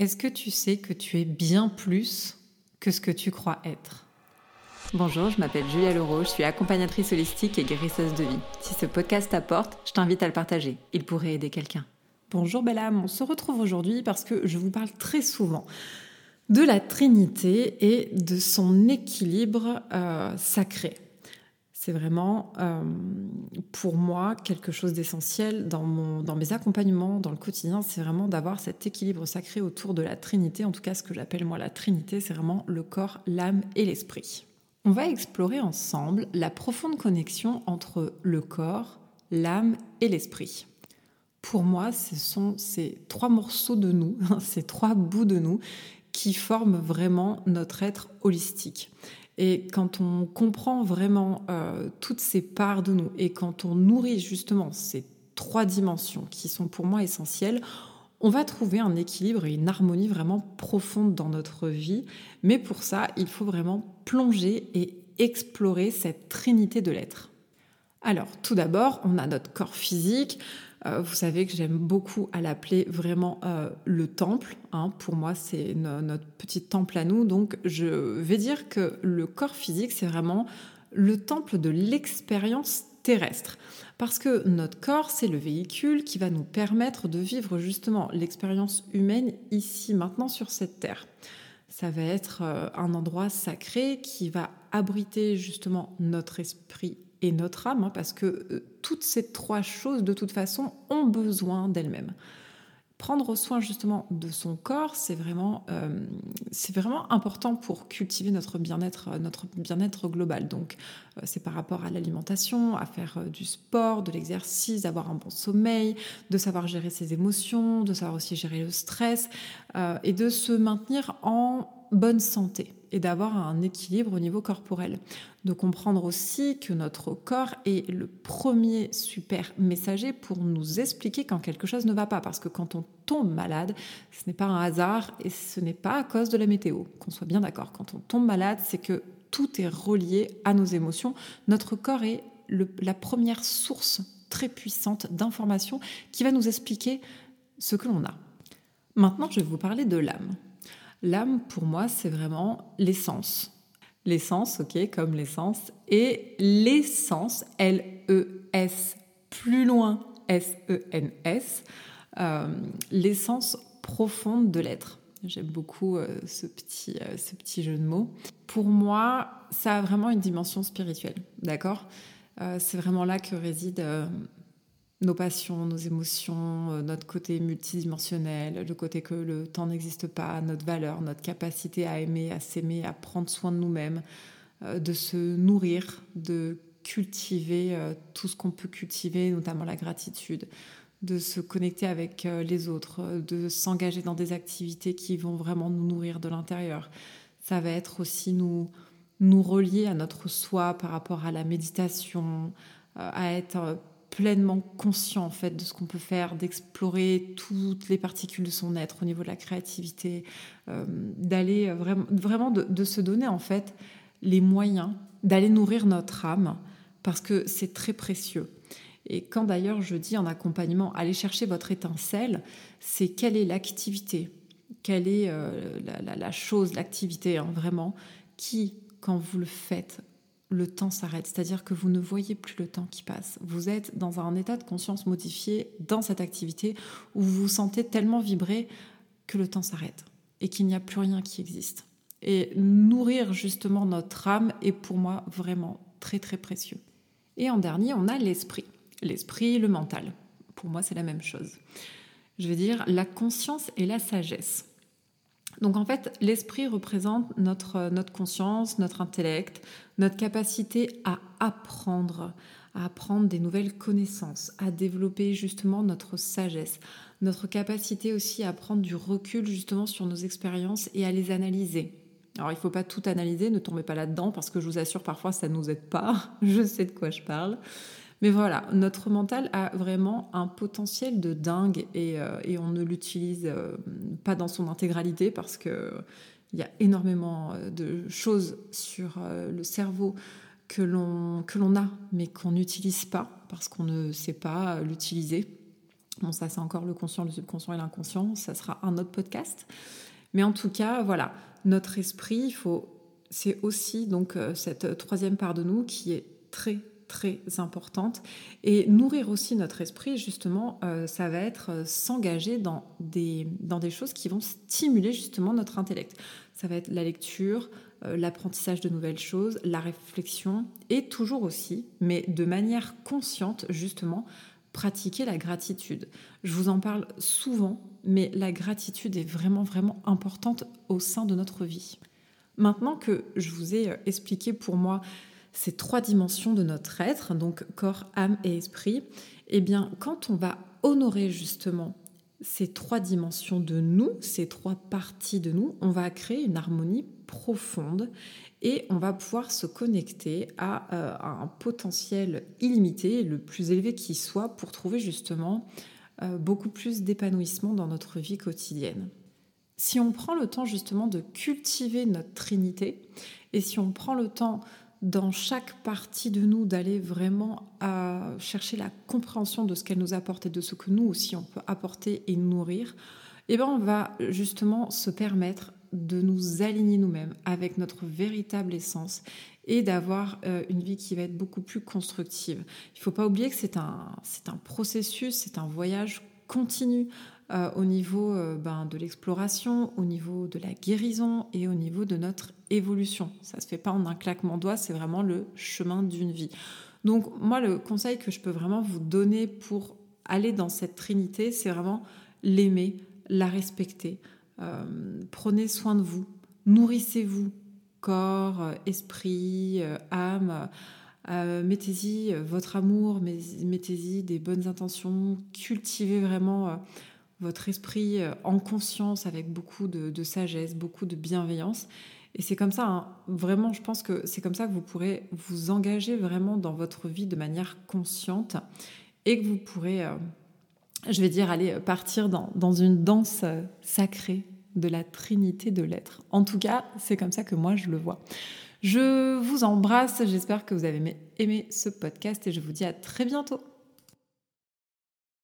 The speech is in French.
Est-ce que tu sais que tu es bien plus que ce que tu crois être? Bonjour, je m'appelle Julia Leroux, je suis accompagnatrice holistique et guérisseuse de vie. Si ce podcast t'apporte, je t'invite à le partager. Il pourrait aider quelqu'un. Bonjour belle âme, on se retrouve aujourd'hui parce que je vous parle très souvent de la Trinité et de son équilibre euh, sacré. C'est vraiment, euh, pour moi, quelque chose d'essentiel dans, dans mes accompagnements, dans le quotidien. C'est vraiment d'avoir cet équilibre sacré autour de la Trinité. En tout cas, ce que j'appelle moi la Trinité, c'est vraiment le corps, l'âme et l'esprit. On va explorer ensemble la profonde connexion entre le corps, l'âme et l'esprit. Pour moi, ce sont ces trois morceaux de nous, ces trois bouts de nous qui forment vraiment notre être holistique. Et quand on comprend vraiment euh, toutes ces parts de nous et quand on nourrit justement ces trois dimensions qui sont pour moi essentielles, on va trouver un équilibre et une harmonie vraiment profonde dans notre vie. Mais pour ça, il faut vraiment plonger et explorer cette trinité de l'être. Alors, tout d'abord, on a notre corps physique, euh, vous savez que j'aime beaucoup à l'appeler vraiment euh, le temple. Hein. Pour moi, c'est notre petit temple à nous. Donc, je vais dire que le corps physique, c'est vraiment le temple de l'expérience terrestre. Parce que notre corps, c'est le véhicule qui va nous permettre de vivre justement l'expérience humaine ici, maintenant, sur cette terre. Ça va être euh, un endroit sacré qui va abriter justement notre esprit et notre âme, hein, parce que euh, toutes ces trois choses, de toute façon, ont besoin d'elles-mêmes. Prendre soin justement de son corps, c'est vraiment, euh, c'est vraiment important pour cultiver notre bien-être, euh, notre bien-être global. Donc, c'est par rapport à l'alimentation, à faire du sport, de l'exercice, d'avoir un bon sommeil, de savoir gérer ses émotions, de savoir aussi gérer le stress et de se maintenir en bonne santé et d'avoir un équilibre au niveau corporel. De comprendre aussi que notre corps est le premier super messager pour nous expliquer quand quelque chose ne va pas. Parce que quand on tombe malade, ce n'est pas un hasard et ce n'est pas à cause de la météo. Qu'on soit bien d'accord. Quand on tombe malade, c'est que tout est relié à nos émotions. Notre corps est la première source très puissante d'informations qui va nous expliquer ce que l'on a. Maintenant, je vais vous parler de l'âme. L'âme, pour moi, c'est vraiment l'essence. L'essence, ok, comme l'essence. Et l'essence, L-E-S, plus loin, S-E-N-S, euh, l'essence profonde de l'être. J'aime beaucoup euh, ce, petit, euh, ce petit jeu de mots. Pour moi, ça a vraiment une dimension spirituelle, d'accord? C'est vraiment là que réside nos passions, nos émotions, euh, notre côté multidimensionnel, le côté que le temps n'existe pas, notre valeur, notre capacité à aimer, à s'aimer, à prendre soin de nous-mêmes, euh, de se nourrir, de cultiver euh, tout ce qu'on peut cultiver, notamment la gratitude, de se connecter avec les autres, de s'engager dans des activités qui vont vraiment nous nourrir de l'intérieur. Ça va être aussi nous, nous relier à notre soi par rapport à la méditation, à être pleinement conscient en fait de ce qu'on peut faire, d'explorer toutes les particules de son être au niveau de la créativité, euh, d'aller vraiment, vraiment de, se donner en fait les moyens d'aller nourrir notre âme parce que c'est très précieux. Et quand d'ailleurs je dis en accompagnement, allez chercher votre étincelle, c'est quelle est l'activité, quelle est euh, la, chose, l'activité hein, vraiment qui, quand vous le faites, le temps s'arrête, c'est-à-dire que vous ne voyez plus le temps qui passe. Vous êtes dans un état de conscience modifié dans cette activité où vous vous sentez tellement vibrer que le temps s'arrête et qu'il n'y a plus rien qui existe. Et nourrir justement notre âme est pour moi vraiment très très précieux. Et en dernier, on a l'esprit. L'esprit, le mental. Pour moi, c'est la même chose. Je veux dire la conscience et la sagesse. Donc en fait, l'esprit représente notre, notre conscience, notre intellect, notre capacité à apprendre, à apprendre des nouvelles connaissances, à développer justement notre sagesse, notre capacité aussi à prendre du recul justement sur nos expériences et à les analyser. Alors il ne faut pas tout analyser, ne tombez pas là-dedans parce que je vous assure parfois ça ne nous aide pas, je sais de quoi je parle. Mais voilà, notre mental a vraiment un potentiel de dingue et, euh, on ne l'utilise euh, pas dans son intégralité parce que il y a énormément euh, de choses sur le cerveau que l'on a, mais qu'on n'utilise pas parce qu'on ne sait pas l'utiliser. Bon, ça c'est encore le conscient, le subconscient et l'inconscient, ça sera un autre podcast. Mais en tout cas, voilà, notre esprit, c'est aussi donc cette troisième part de nous qui est très très importante. Et nourrir aussi notre esprit, justement, euh, ça va être euh, s'engager dans des, dans des choses qui vont stimuler justement notre intellect. Ça va être la lecture, euh, l'apprentissage de nouvelles choses, la réflexion, et toujours aussi, mais de manière consciente, justement, pratiquer la gratitude. Je vous en parle souvent, mais la gratitude est vraiment, vraiment importante au sein de notre vie. Maintenant que je vous ai expliqué pour moi ces trois dimensions de notre être, donc corps, âme et esprit, eh bien, quand on va honorer justement ces trois dimensions de nous, ces trois parties de nous, on va créer une harmonie profonde et on va pouvoir se connecter à, euh, un potentiel illimité, le plus élevé qui soit, pour trouver justement euh, beaucoup plus d'épanouissement dans notre vie quotidienne. Si on prend le temps justement de cultiver notre trinité et si on prend le temps dans chaque partie de nous d'aller vraiment chercher la compréhension de ce qu'elle nous apporte et de ce que nous aussi on peut apporter et nourrir, eh ben on va justement se permettre de nous aligner nous-mêmes avec notre véritable essence et d'avoir euh, une vie qui va être beaucoup plus constructive. Il ne faut pas oublier que c'est un, c'est un processus, c'est un voyage continu. Euh, au niveau euh, ben, de l'exploration, au niveau de la guérison et au niveau de notre évolution. Ça ne se fait pas en un claquement de doigts, c'est vraiment le chemin d'une vie. Donc moi, le conseil que je peux vraiment vous donner pour aller dans cette trinité, c'est vraiment l'aimer, la respecter. Euh, prenez soin de vous, nourrissez-vous, corps, esprit, âme. mettez-y votre amour, mettez-y des bonnes intentions, cultivez vraiment votre esprit euh, en conscience avec beaucoup de, sagesse, beaucoup de bienveillance. Et c'est comme ça, hein, vraiment, je pense que c'est comme ça que vous pourrez vous engager vraiment dans votre vie de manière consciente et que vous pourrez, euh, je vais dire, aller partir dans, dans une danse sacrée de la trinité de l'être. En tout cas, c'est comme ça que moi je le vois. Je vous embrasse, j'espère que vous avez aimé ce podcast et je vous dis à très bientôt.